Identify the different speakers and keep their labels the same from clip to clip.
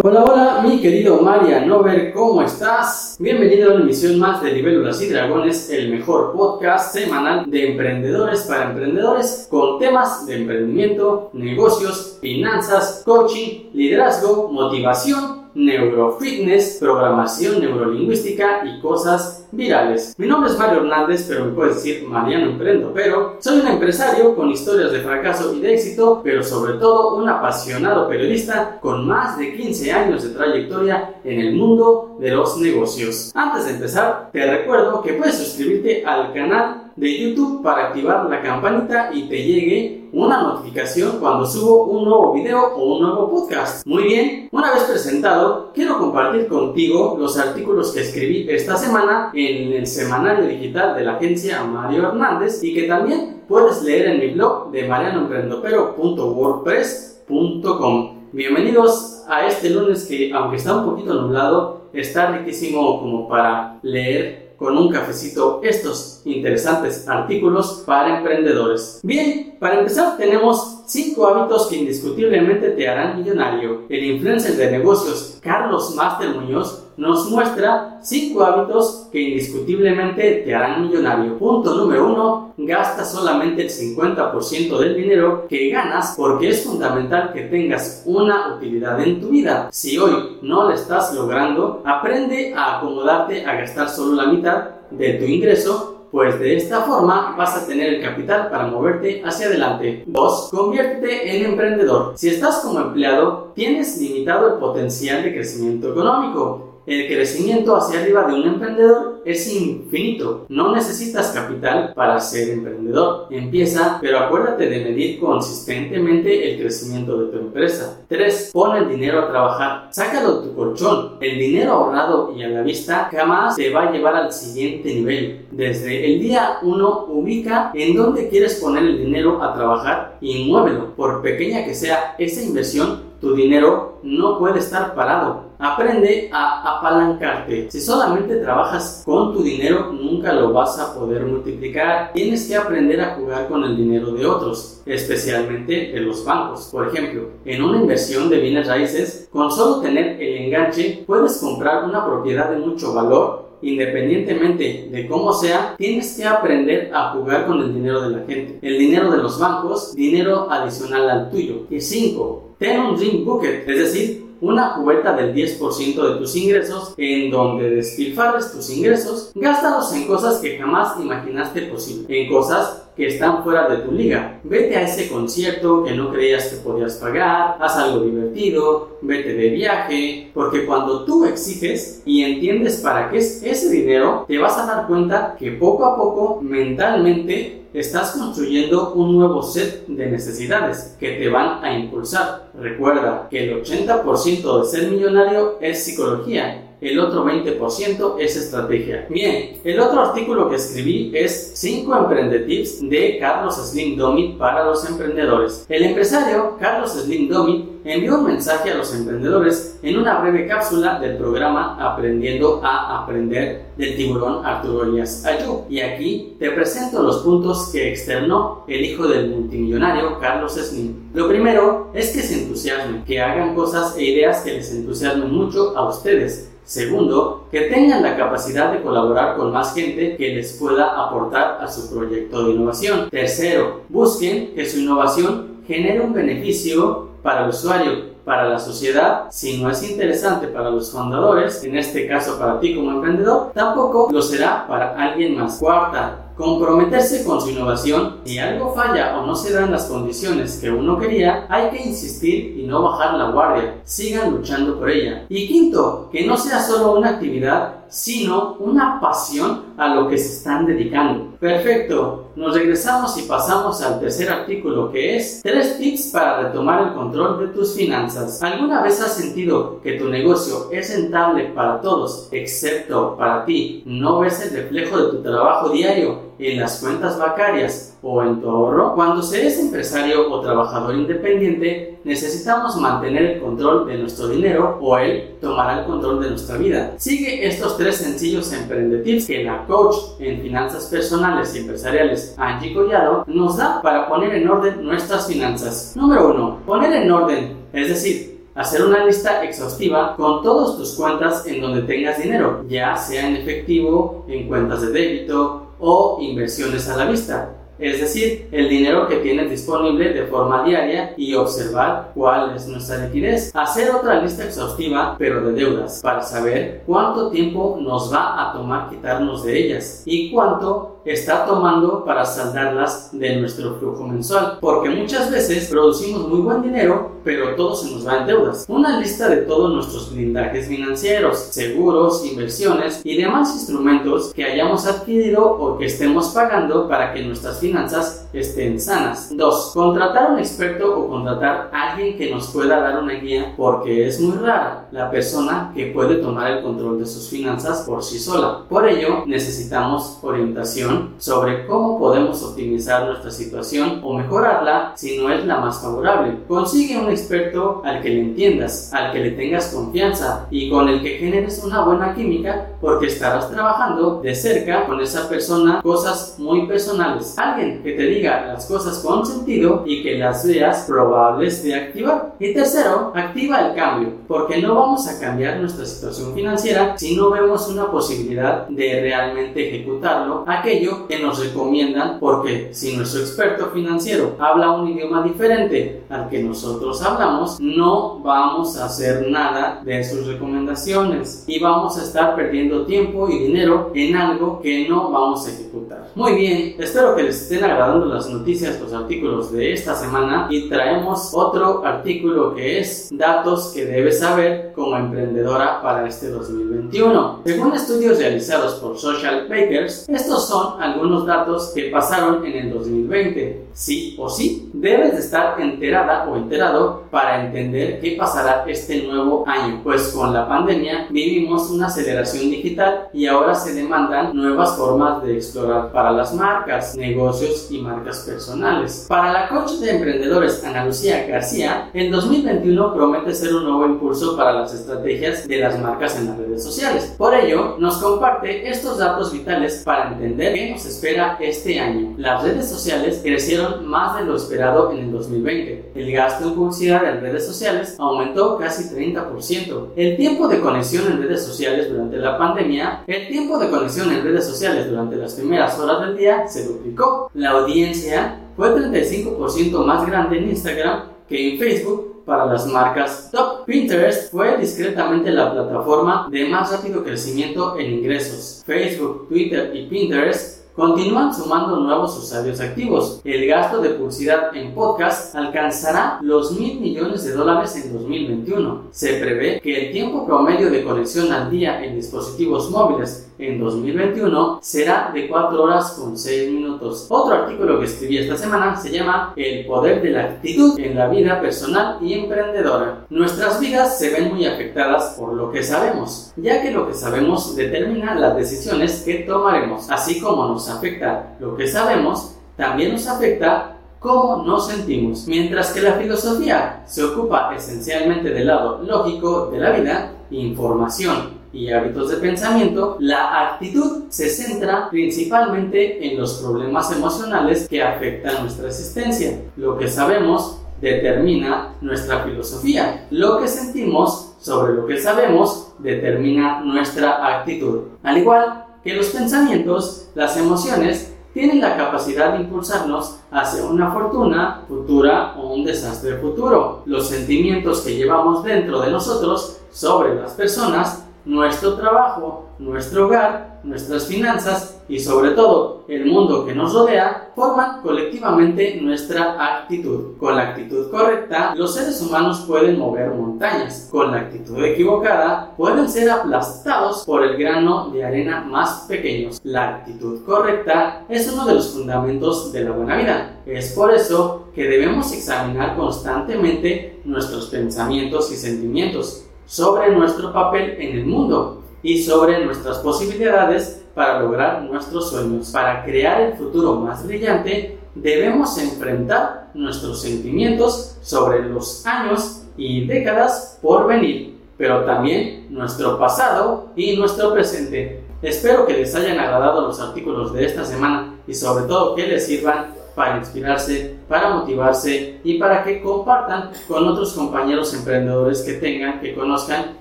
Speaker 1: Hola, hola, mi querido María Nover, ¿cómo estás? Bienvenido a una emisión más de Libélulas y Dragones, el mejor podcast semanal de emprendedores para emprendedores con temas de emprendimiento, negocios, finanzas, coaching, liderazgo, motivación neurofitness, programación neurolingüística y cosas virales. Mi nombre es Mario Hernández, pero me puedes decir Mariano Emprendo, pero soy un empresario con historias de fracaso y de éxito, pero sobre todo un apasionado periodista con más de 15 años de trayectoria en el mundo de los negocios. Antes de empezar, te recuerdo que puedes suscribirte al canal de YouTube para activar la campanita y te llegue una notificación cuando subo un nuevo video o un nuevo podcast. Muy bien, una vez presentado, quiero compartir contigo los artículos que escribí esta semana en el semanario digital de la agencia Mario Hernández y que también puedes leer en mi blog de marianoemprendopero.wordpress.com. Bienvenidos a este lunes que, aunque está un poquito nublado, está riquísimo como para leer con un cafecito estos interesantes artículos para emprendedores. Bien, para empezar tenemos 5 hábitos que indiscutiblemente te harán millonario. El influencer de negocios Carlos Master Muñoz nos muestra 5 hábitos que indiscutiblemente te harán millonario. Punto número 1. Gasta solamente el 50% del dinero que ganas porque es fundamental que tengas una utilidad en tu vida. Si hoy no lo estás logrando, aprende a acomodarte a gastar solo la mitad de tu ingreso pues de esta forma vas a tener el capital para moverte hacia adelante. 2. Conviértete en emprendedor. Si estás como empleado, tienes limitado el potencial de crecimiento económico el crecimiento hacia arriba de un emprendedor es infinito. No necesitas capital para ser emprendedor. Empieza, pero acuérdate de medir consistentemente el crecimiento de tu empresa. 3. Pon el dinero a trabajar. Sácalo de tu colchón. El dinero ahorrado y a la vista jamás te va a llevar al siguiente nivel. Desde el día 1 ubica en dónde quieres poner el dinero a trabajar y muévelo. Por pequeña que sea esa inversión, tu dinero no puede estar parado. Aprende a apalancarte. Si solamente trabajas con tu dinero, nunca lo vas a poder multiplicar. Tienes que aprender a jugar con el dinero de otros, especialmente de los bancos. Por ejemplo, en una inversión de bienes raíces, con solo tener el enganche, puedes comprar una propiedad de mucho valor independientemente de cómo sea, tienes que aprender a jugar con el dinero de la gente. El dinero de los bancos, dinero adicional al tuyo. Y 5. Ten un dream bucket, es decir, una cubeta del 10% de tus ingresos en donde despilfarres tus ingresos, gástalos en cosas que jamás imaginaste posible, en cosas que están fuera de tu liga. Vete a ese concierto que no creías que podías pagar, haz algo divertido, vete de viaje, porque cuando tú exiges y entiendes para qué es ese dinero, te vas a dar cuenta que poco a poco mentalmente estás construyendo un nuevo set de necesidades que te van a impulsar. Recuerda que el 80% de ser millonario es psicología el otro 20% es estrategia. Bien, el otro artículo que escribí es 5 emprendetips de Carlos Slim Domit para los emprendedores. El empresario Carlos Slim Domit envió un mensaje a los emprendedores en una breve cápsula del programa Aprendiendo a Aprender del tiburón Arturo Elias Ayú. Y aquí te presento los puntos que externó el hijo del multimillonario Carlos Slim. Lo primero es que se entusiasmen, que hagan cosas e ideas que les entusiasmen mucho a ustedes Segundo, que tengan la capacidad de colaborar con más gente que les pueda aportar a su proyecto de innovación. Tercero, busquen que su innovación genere un beneficio para el usuario, para la sociedad, si no es interesante para los fundadores, en este caso para ti como emprendedor, tampoco lo será para alguien más. Cuarta, comprometerse con su innovación. Si algo falla o no se dan las condiciones que uno quería, hay que insistir y no bajar la guardia. Sigan luchando por ella. Y quinto, que no sea solo una actividad, sino una pasión a lo que se están dedicando. Perfecto, nos regresamos y pasamos al tercer artículo que es tres tips para retomar el control de tus finanzas. ¿Alguna vez has sentido que tu negocio es rentable para todos excepto para ti? ¿No ves el reflejo de tu trabajo diario en las cuentas bancarias o en tu ahorro? Cuando se es empresario o trabajador independiente, necesitamos mantener el control de nuestro dinero o él tomará el control de nuestra vida. Sigue estos tres sencillos emprendetips que la coach en finanzas personales y empresariales Angie Collado nos da para poner en orden nuestras finanzas. Número 1. Poner en orden, es decir, hacer una lista exhaustiva con todas tus cuentas en donde tengas dinero, ya sea en efectivo, en cuentas de débito o inversiones a la vista es decir, el dinero que tienes disponible de forma diaria y observar cuál es nuestra liquidez. Hacer otra lista exhaustiva, pero de deudas, para saber cuánto tiempo nos va a tomar quitarnos de ellas y cuánto está tomando para saldarlas de nuestro flujo mensual. Porque muchas veces producimos muy buen dinero, pero todo se nos va en deudas. Una lista de todos nuestros blindajes financieros, seguros, inversiones y demás instrumentos que hayamos adquirido o que estemos pagando para que nuestras finanzas finanzas estén sanas. 2. Contratar a un experto o contratar a alguien que nos pueda dar una guía porque es muy rara la persona que puede tomar el control de sus finanzas por sí sola. Por ello necesitamos orientación sobre cómo podemos optimizar nuestra situación o mejorarla si no es la más favorable. Consigue un experto al que le entiendas, al que le tengas confianza y con el que generes una buena química porque estarás trabajando de cerca con esa persona cosas muy personales. Alguien que te diga las cosas con sentido y que las veas probables de activar. Y tercero, activa el cambio, porque no vamos a cambiar nuestra situación financiera si no vemos una posibilidad de realmente ejecutarlo, aquello que nos recomiendan, porque si nuestro experto financiero habla un idioma diferente al que nosotros hablamos, no vamos a hacer nada de sus recomendaciones y vamos a estar perdiendo tiempo y dinero en algo que no vamos a ejecutar. Muy bien, espero que les estén agradando las noticias, los artículos de esta semana y traemos otro artículo que es datos que debes saber como emprendedora para este 2021. Según estudios realizados por Social Bakers, estos son algunos datos que pasaron en el 2020. Sí o sí, debes de estar enterada o enterado para entender qué pasará este nuevo año, pues con la pandemia vivimos una aceleración digital y ahora se demandan nuevas formas de explorar para las marcas, negocios y marcas personales. Para la coach de emprendedores Ana Lucía García, el 2021 promete ser un nuevo impulso para las estrategias de las marcas en las redes sociales. Por ello, nos comparte estos datos vitales para entender qué nos espera este año. Las redes sociales crecieron más de lo esperado en el 2020. El gasto en publicidad en redes sociales aumentó casi 30%. El tiempo de conexión en redes sociales durante la pandemia, el tiempo de conexión en redes sociales durante las primeras horas del día se duplicó. La audiencia fue 35% más grande en Instagram que en Facebook para las marcas top. Pinterest fue discretamente la plataforma de más rápido crecimiento en ingresos. Facebook, Twitter y Pinterest continúan sumando nuevos usuarios activos. El gasto de publicidad en podcast alcanzará los mil millones de dólares en 2021. Se prevé que el tiempo promedio de conexión al día en dispositivos móviles en 2021 será de 4 horas con 6 minutos. Otro artículo que escribí esta semana se llama El poder de la actitud en la vida personal y emprendedora. Nuestras vidas se ven muy afectadas por lo que sabemos, ya que lo que sabemos determina las decisiones que tomaremos, así como nos afecta lo que sabemos, también nos afecta cómo nos sentimos. Mientras que la filosofía se ocupa esencialmente del lado lógico de la vida, información y hábitos de pensamiento, la actitud se centra principalmente en los problemas emocionales que afectan nuestra existencia. Lo que sabemos determina nuestra filosofía. Lo que sentimos sobre lo que sabemos determina nuestra actitud. Al igual que los pensamientos, las emociones tienen la capacidad de impulsarnos hacia una fortuna futura o un desastre futuro. Los sentimientos que llevamos dentro de nosotros sobre las personas nuestro trabajo, nuestro hogar, nuestras finanzas y sobre todo el mundo que nos rodea forman colectivamente nuestra actitud. Con la actitud correcta, los seres humanos pueden mover montañas. Con la actitud equivocada, pueden ser aplastados por el grano de arena más pequeños. La actitud correcta es uno de los fundamentos de la buena vida. Es por eso que debemos examinar constantemente nuestros pensamientos y sentimientos sobre nuestro papel en el mundo y sobre nuestras posibilidades para lograr nuestros sueños. Para crear el futuro más brillante, debemos enfrentar nuestros sentimientos sobre los años y décadas por venir, pero también nuestro pasado y nuestro presente. Espero que les hayan agradado los artículos de esta semana y sobre todo que les sirvan para inspirarse, para motivarse y para que compartan con otros compañeros emprendedores que tengan, que conozcan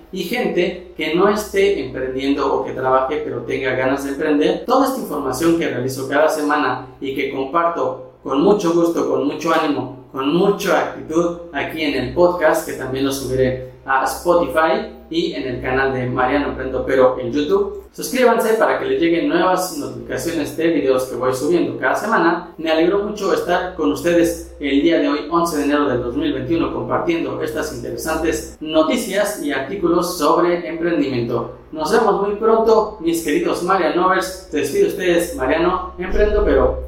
Speaker 1: y gente que no esté emprendiendo o que trabaje pero tenga ganas de emprender. Toda esta información que realizo cada semana y que comparto con mucho gusto, con mucho ánimo, con mucha actitud aquí en el podcast que también lo subiré a Spotify y en el canal de Mariano Emprendo Pero en YouTube. Suscríbanse para que les lleguen nuevas notificaciones de videos que voy subiendo cada semana. Me alegro mucho estar con ustedes el día de hoy, 11 de enero del 2021, compartiendo estas interesantes noticias y artículos sobre emprendimiento. Nos vemos muy pronto, mis queridos Marianovers. Se despide ustedes, Mariano Emprendo Pero.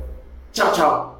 Speaker 1: Chao, chao.